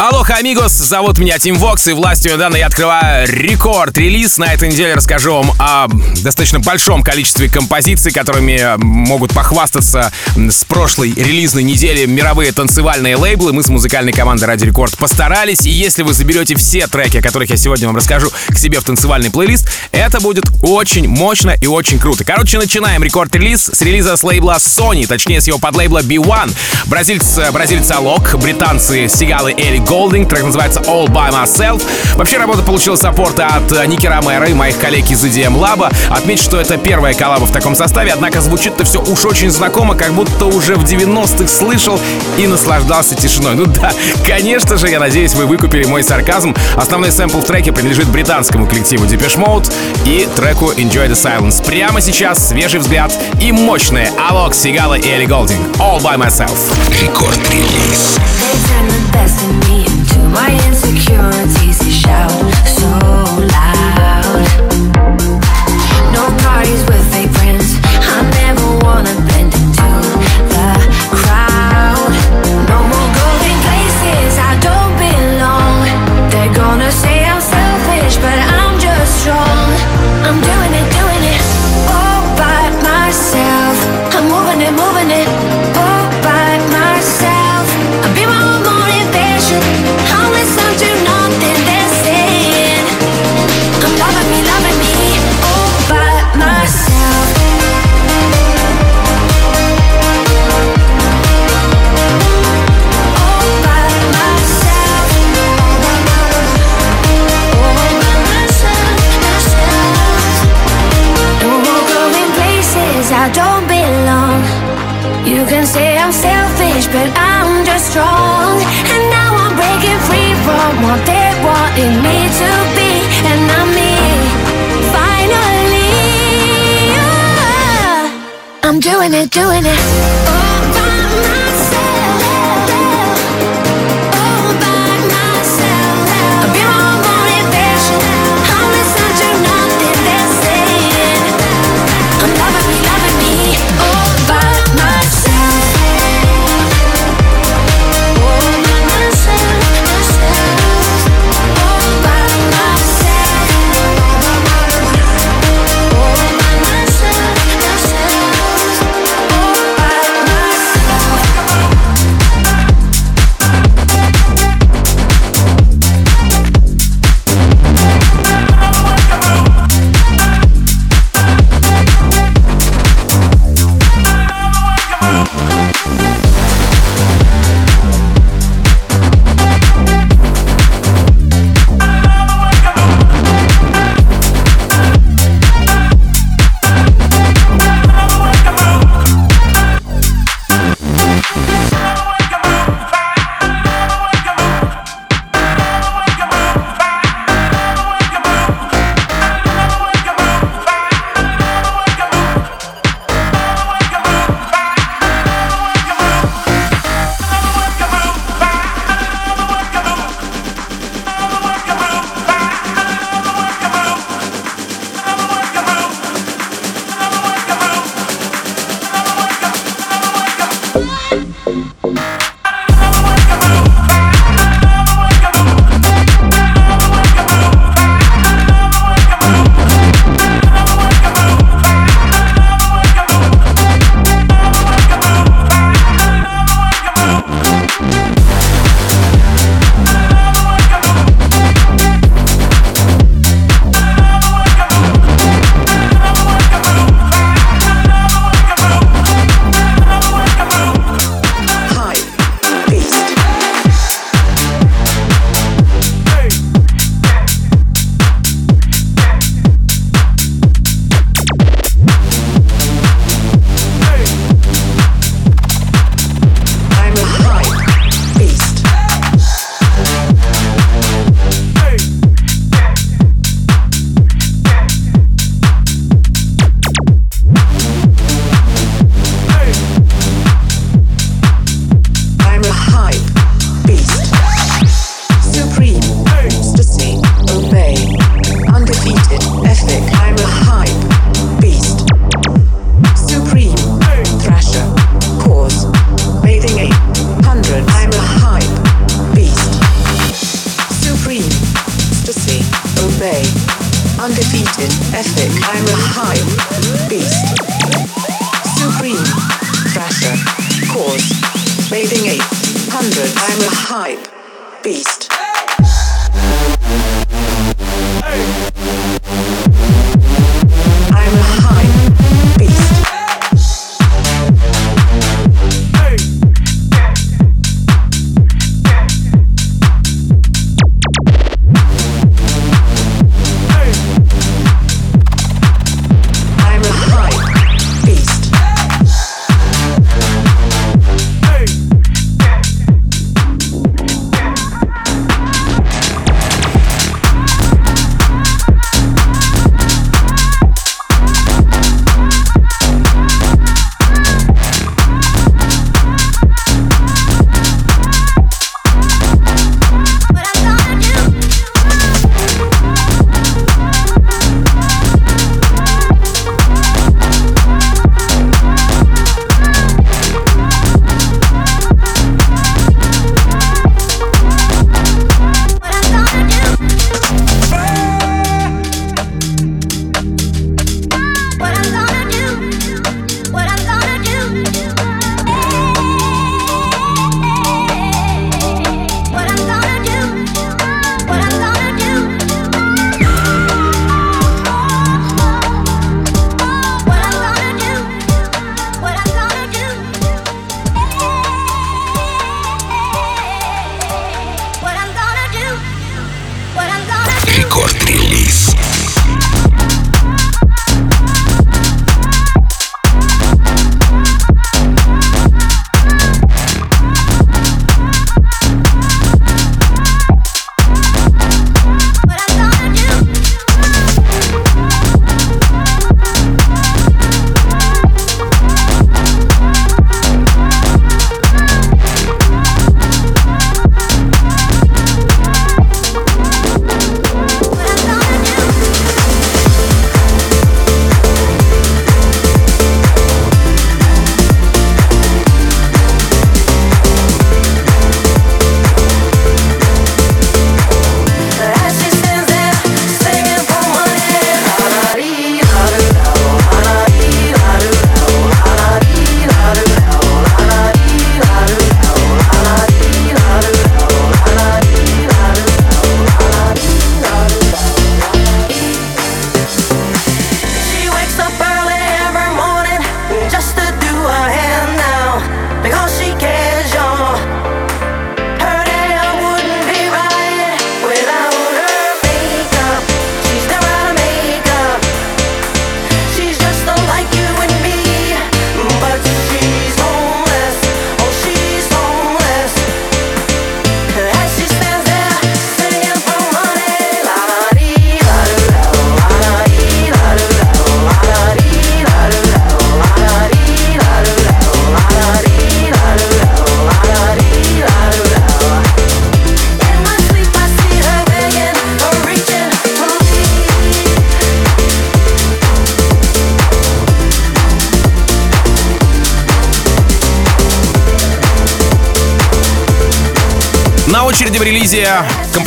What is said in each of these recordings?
Алоха, amigos, зовут меня Тим Вокс, и властью данной я открываю Record Release. На этой неделе расскажу вам о достаточно большом количестве композиций, которыми могут похвастаться с прошлой релизной недели мировые танцевальные лейблы. Мы с музыкальной командой Радио Рекорд постарались, и если вы заберете все треки, о которых я сегодня вам расскажу, к себе в танцевальный плейлист, это будет очень мощно и очень круто. Короче, начинаем Record Release с релиза с лейбла Sony, точнее с его подлейбла B1. Бразильц, бразильца Алок, британцы Сигалы Эри Голдинг, трек называется All By Myself. Вообще работа получила саппорты от э, Ники Ромеро и моих коллег из EDM Lab. Отметь, что это первая коллаба в таком составе, однако звучит-то все уж очень знакомо, как будто уже в 90-х слышал и наслаждался тишиной. Ну да, конечно же, я надеюсь, вы выкупили мой сарказм. Основной сэмпл в треке принадлежит британскому коллективу Depeche Mode и треку Enjoy the Silence. Прямо сейчас свежий взгляд и мощные Алок, Сигала и Элли Голдинг. All By Myself. Рекорд-релиз. best in me my insecurities. Shout so it, doing it.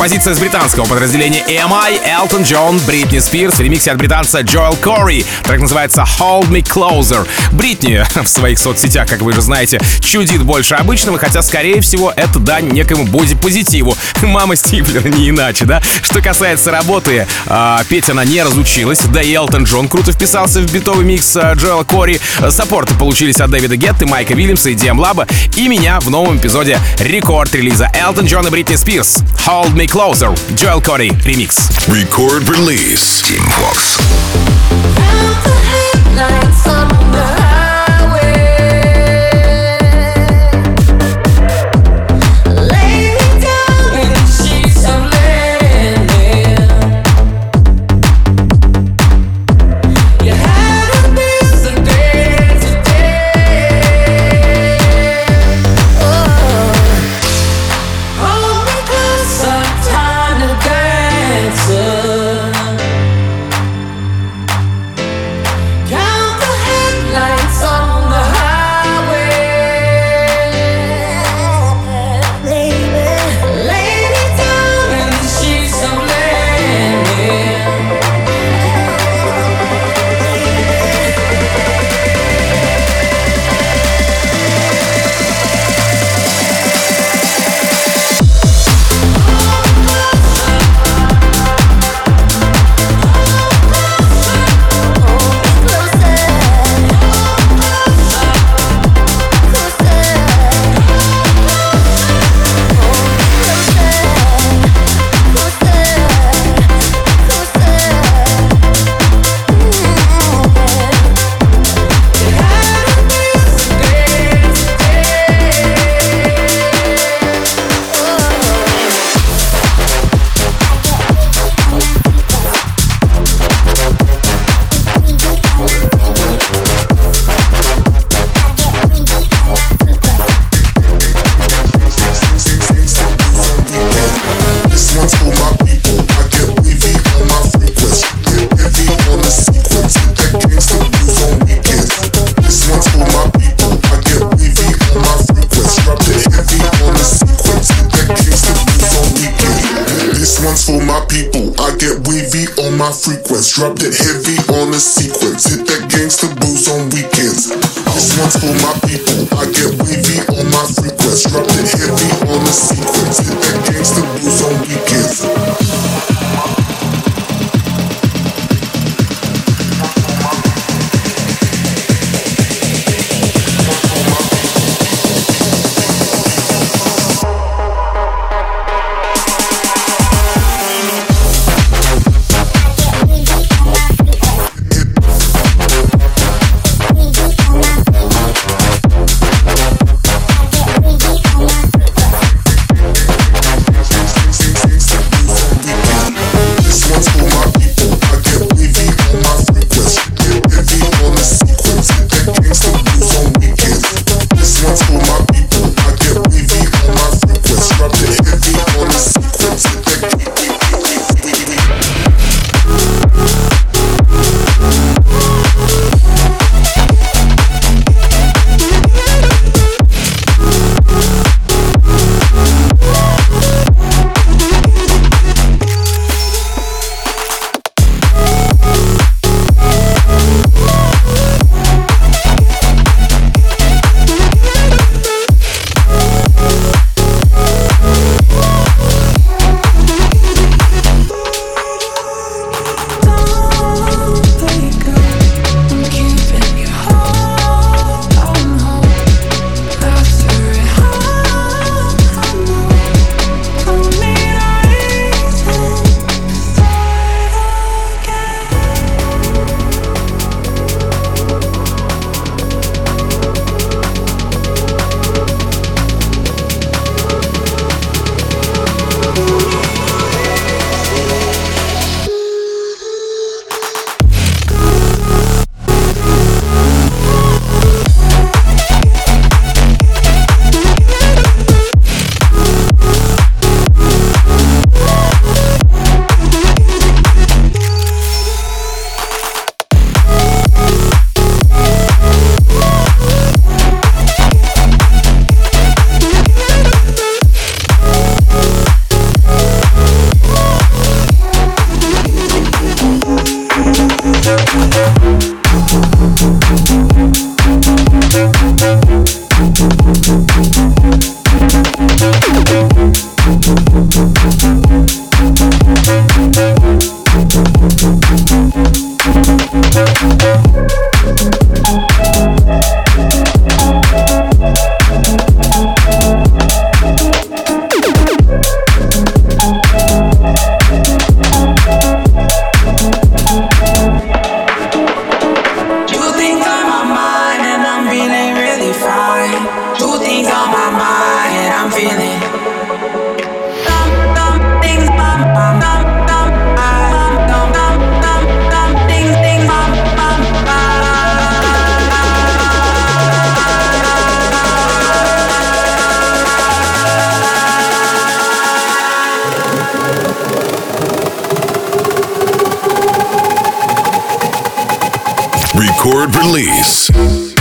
композиция с британского подразделения EMI Elton John, Бритни Спирс в от британца Джоэл Кори. Трек называется Hold Me Closer. Бритни в своих соцсетях, как вы же знаете, чудит больше обычного, хотя, скорее всего, это дань некому бодипозитиву. Мама Стиплера не иначе, да? Что касается работы, а, петь она не разучилась, да и Элтон Джон круто вписался в битовый микс а, Джоэла Кори. Саппорты получились от Дэвида Гетты, Майка Вильямса и Диам Лаба и меня в новом эпизоде рекорд-релиза Элтон Джон и Бритни Спирс. Hold Me Closer. Joel Corey. Remix. Record release. Team Vox. my frequency. Dropped it heavy on the sequence. Hit that gangster booze on weekends. This one's for my record release.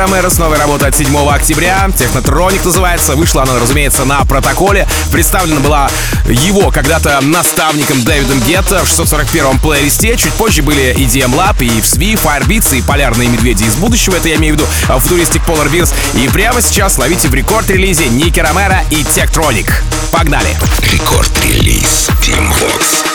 Ромеро с новой работой от 7 октября. Технотроник называется. Вышла она, разумеется, на протоколе. Представлена была его когда-то наставником Дэвидом Гетто в 641-м плейлисте. Чуть позже были и DM Lab, и FSV, Firebeats, и Полярные Медведи из будущего. Это я имею в виду в туристик Polar Bears. И прямо сейчас ловите в рекорд-релизе Ники Ромеро и Техтроник. Погнали! Рекорд-релиз Team Vox.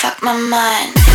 fuck my mind.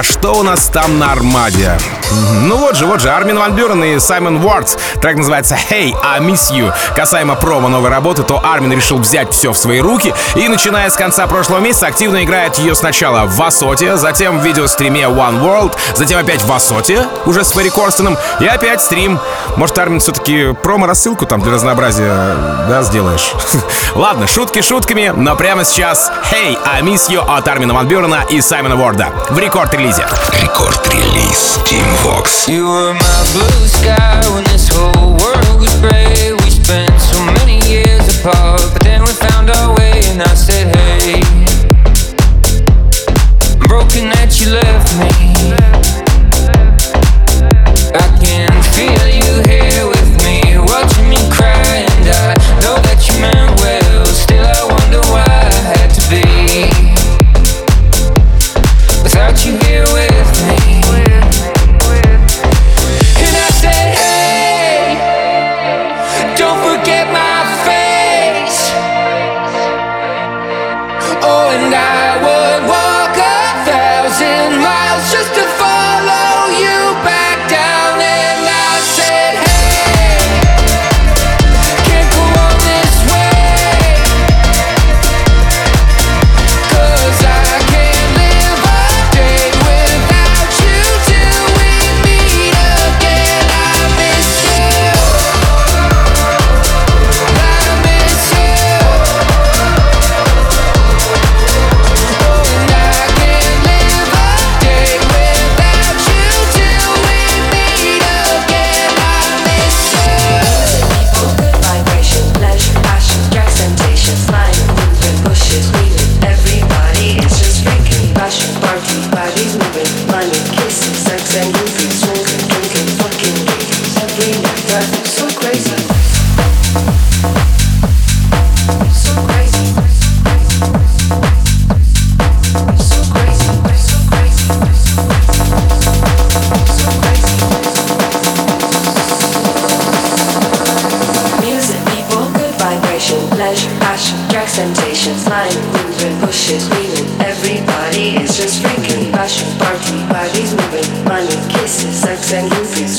А что у нас там на Армаде? Ну вот же, вот же, Армин Ван Бюрен и Саймон Уортс. Трек называется «Hey, I Miss You». Касаемо промо новой работы, то Армин решил взять все в свои руки и, начиная с конца прошлого месяца, активно играет ее сначала в Васоте, затем в видеостриме One World, затем опять в Васоте, уже с Ферри Корстеном, и опять стрим. Может, Армин все-таки промо-рассылку там для разнообразия, да, сделаешь? Ладно, шутки шутками, но прямо сейчас «Hey, I Miss You» от Армина Ван Бюрена и Саймона Уорда в рекорд-релизе. Рекорд-релиз Team You were my blue sky when this whole world was gray. We spent so many years apart, but then we found our way, and I said, money, kisses, sex and movies,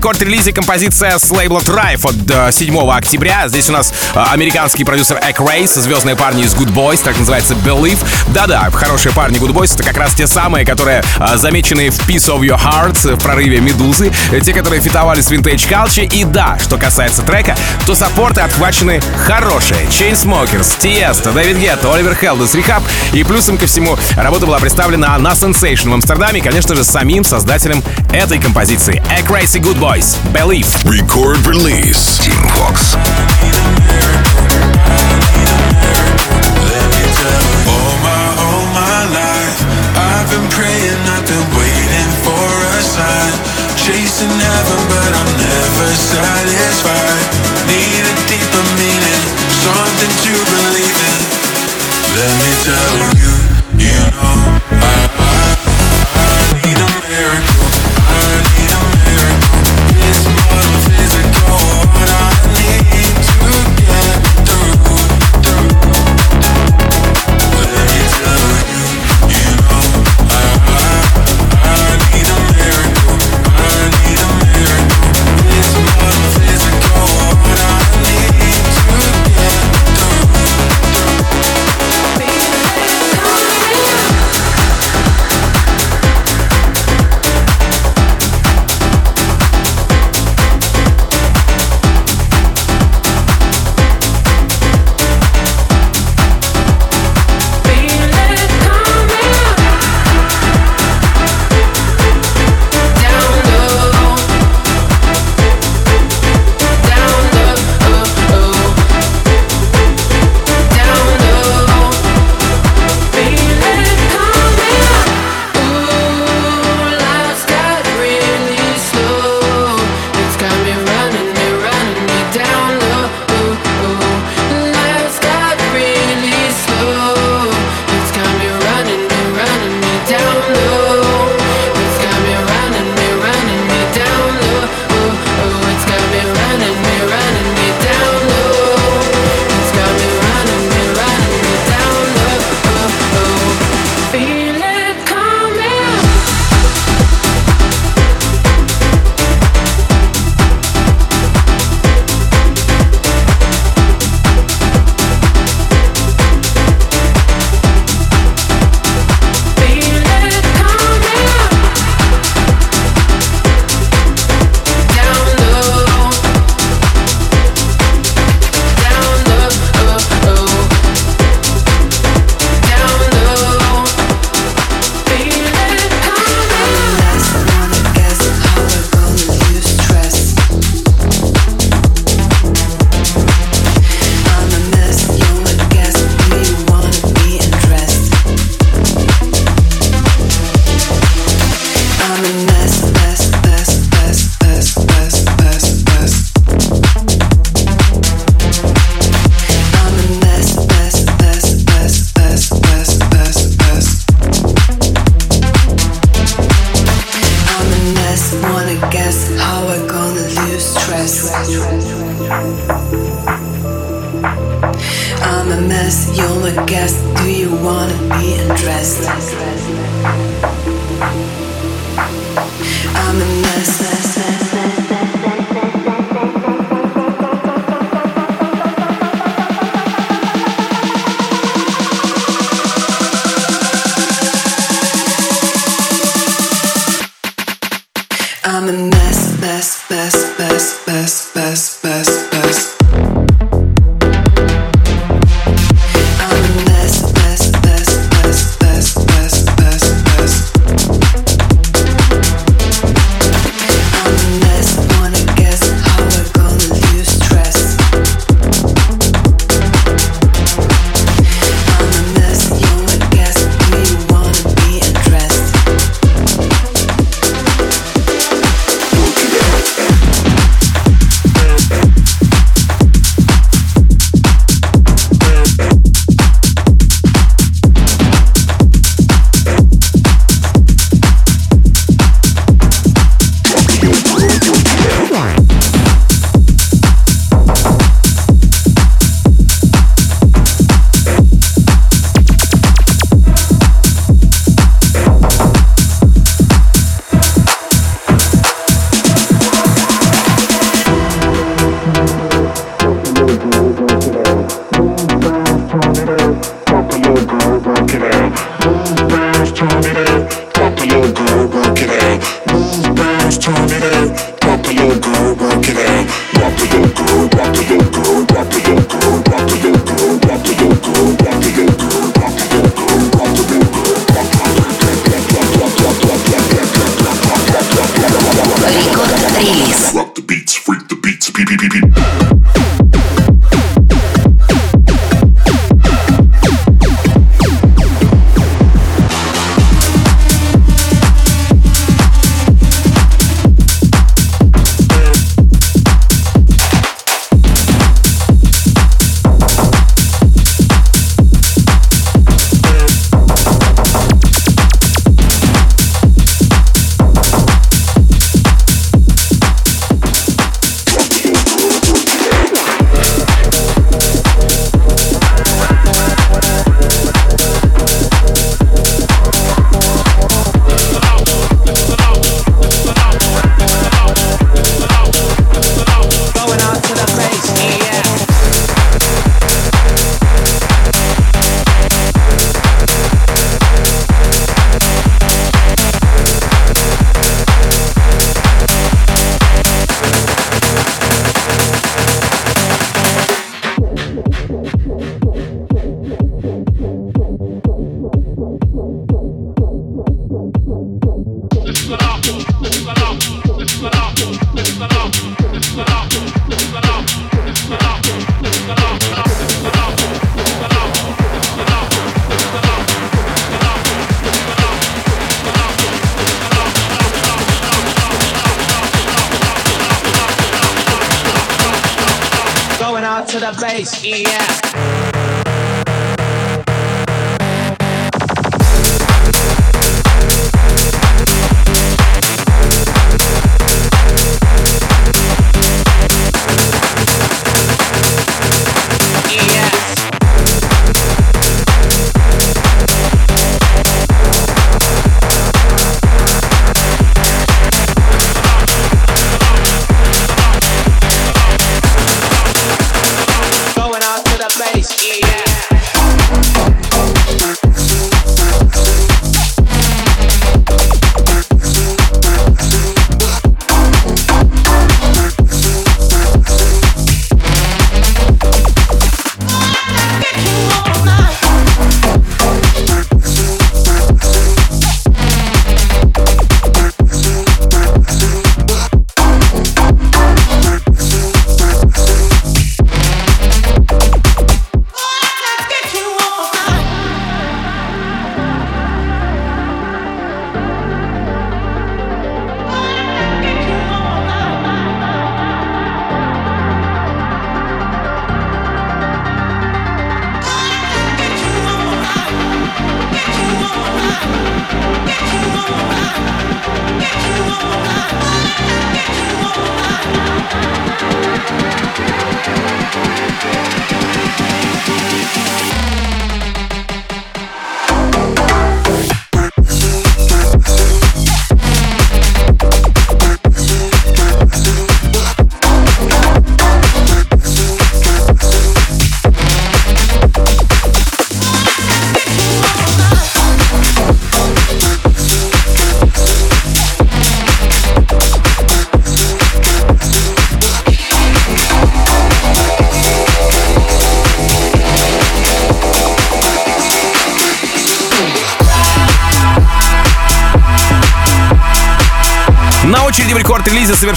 рекорд-релизе композиция с лейбла Trife от 7 э, октября. Здесь у нас э, американский продюсер Эк Рейс, звездные парни из Good Boys, так называется Believe. Да-да, хорошие парни Good Boys — это как раз те самые, которые э, замечены в Piece of Your Heart, в прорыве Медузы, те, которые фитовали с Vintage Culture. И да, что касается трека, то саппорты отхвачены хорошие. Chainsmokers, Tiesto, Дэвид Гетто, Оливер Хелдес, Рихаб. И плюсом ко всему, работа была представлена на Sensation в Амстердаме, конечно же, самим создателем этой композиции. A Crazy Good Boys, Believe. Record release. Team Vox. All my, all my life, I've been praying, I've been waiting for a sign. Chasing heaven, but I'm never satisfied. Need a deeper meaning, something to believe in. Let me tell you, you know,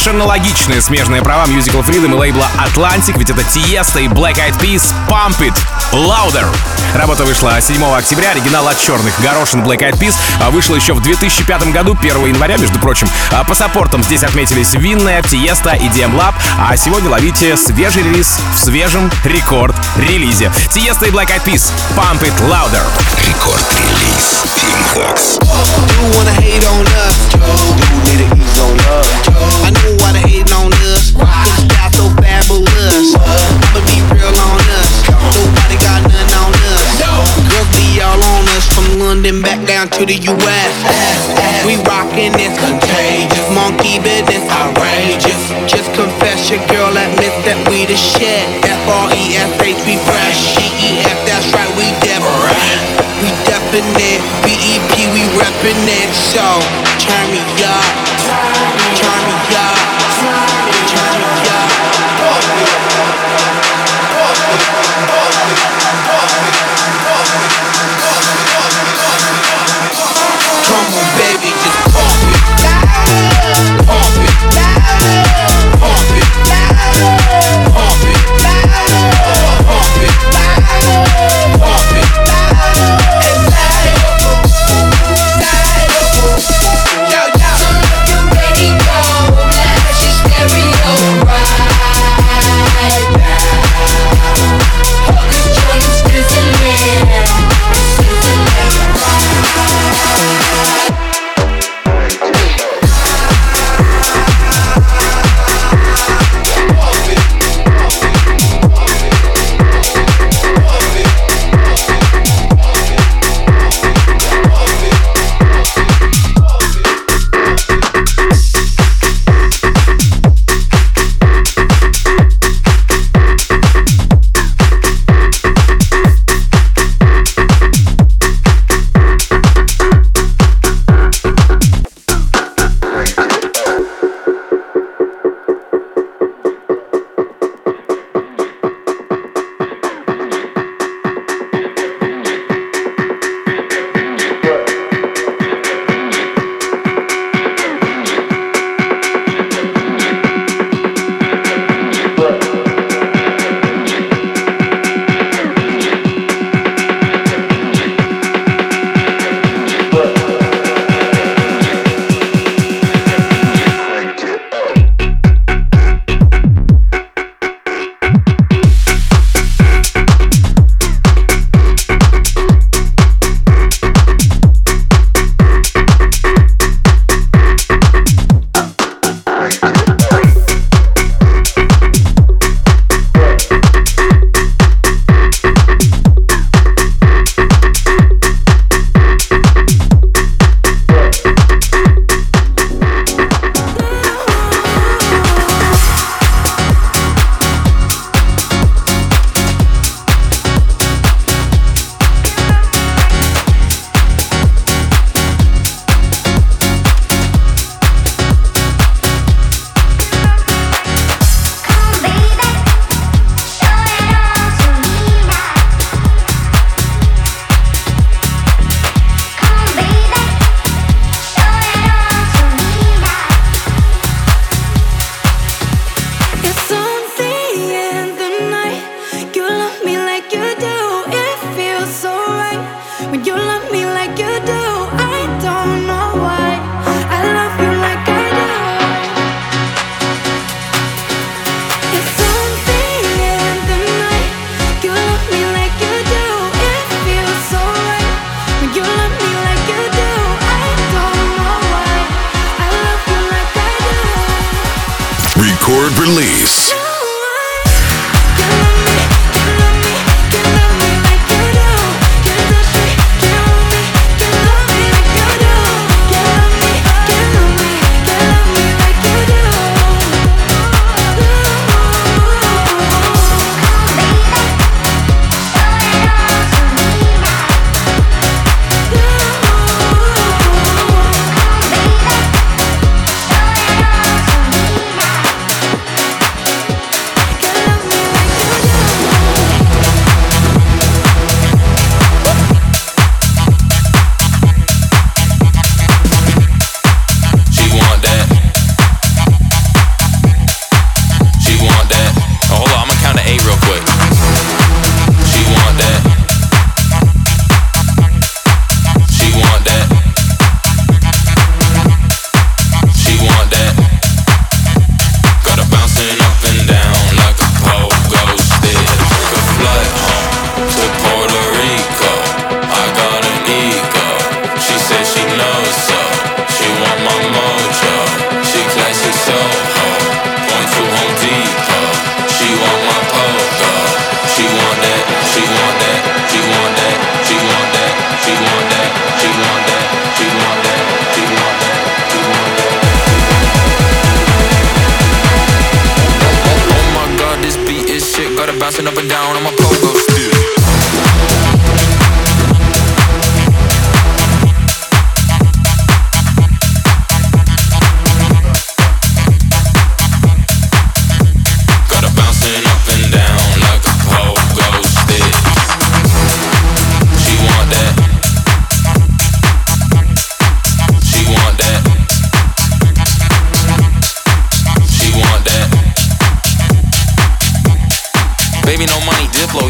совершенно логичные смежные права Musical Freedom и лейбла Atlantic, ведь это Tiesto и Black Eyed Peas Pump It Louder. Работа вышла 7 октября, оригинал от черных горошин Black Eyed Peas а, вышел еще в 2005 году, 1 января, между прочим. А По саппортам здесь отметились Винная, Tiesto и DM Lab, а сегодня ловите свежий релиз в свежем рекорд-релизе. Tiesto и Black Eyed Peas Pump It Louder. Рекорд-релиз Team Vox. You wanna hate on us? You need to ease on up. I London back down to the US. We rockin' this contagious. Monkey business outrageous. Just confess your girl admits that we the shit. F-R-E-S-H, we fresh.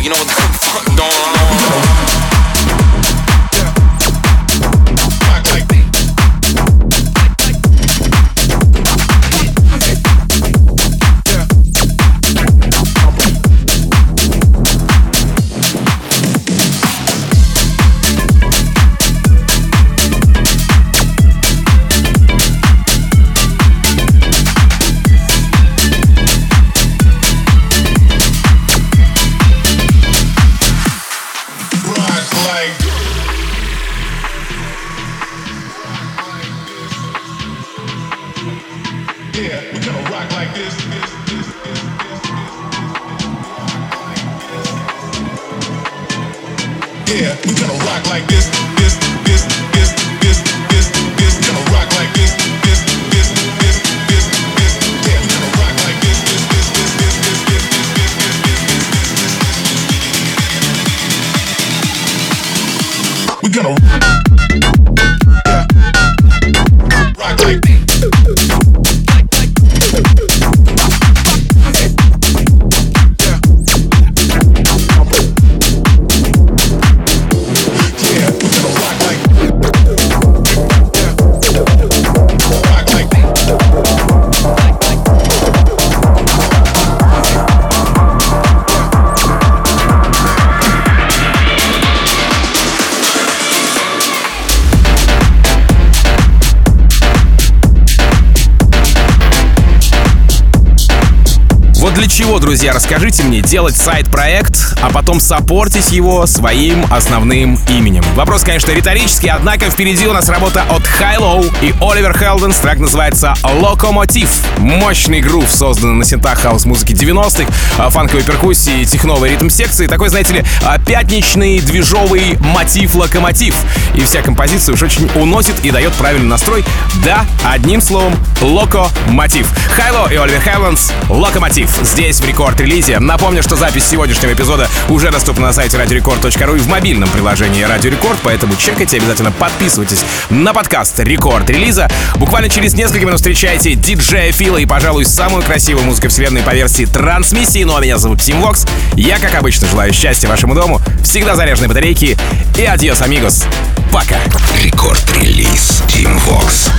You know what расскажите мне, делать side-проект, а потом саппортить его своим основным именем? Вопрос, конечно, риторический, однако впереди у нас работа от HI-LO и Oliver Heldens. Трек называется «Локомотив». Мощный грув, созданный на синтах хаус-музыки 90-х, а, фанковой перкуссии, техновой ритм-секции. Такой, знаете ли, а, пятничный движовый мотив-локомотив. И вся композиция уж очень уносит и дает правильный настрой. Да, одним словом, локомотив. HI-LO и Oliver Heldens «Локомотив» здесь в Record Release'е. Напомню, что запись сегодняшнего эпизода уже доступна на сайте radiorecord.ru и в мобильном приложении Радио Рекорд, поэтому чекайте, обязательно подписывайтесь на подкаст Record Release'а. Буквально через несколько минут встречайте диджея Фила и, пожалуй, самую красивую музыку вселенной по версии трансмиссии. Ну а меня зовут Тим Вокс. Я, как обычно, желаю счастья вашему дому, всегда заряженной батарейки и adiós, amigos. Пока. Рекорд-релиз Team Vox.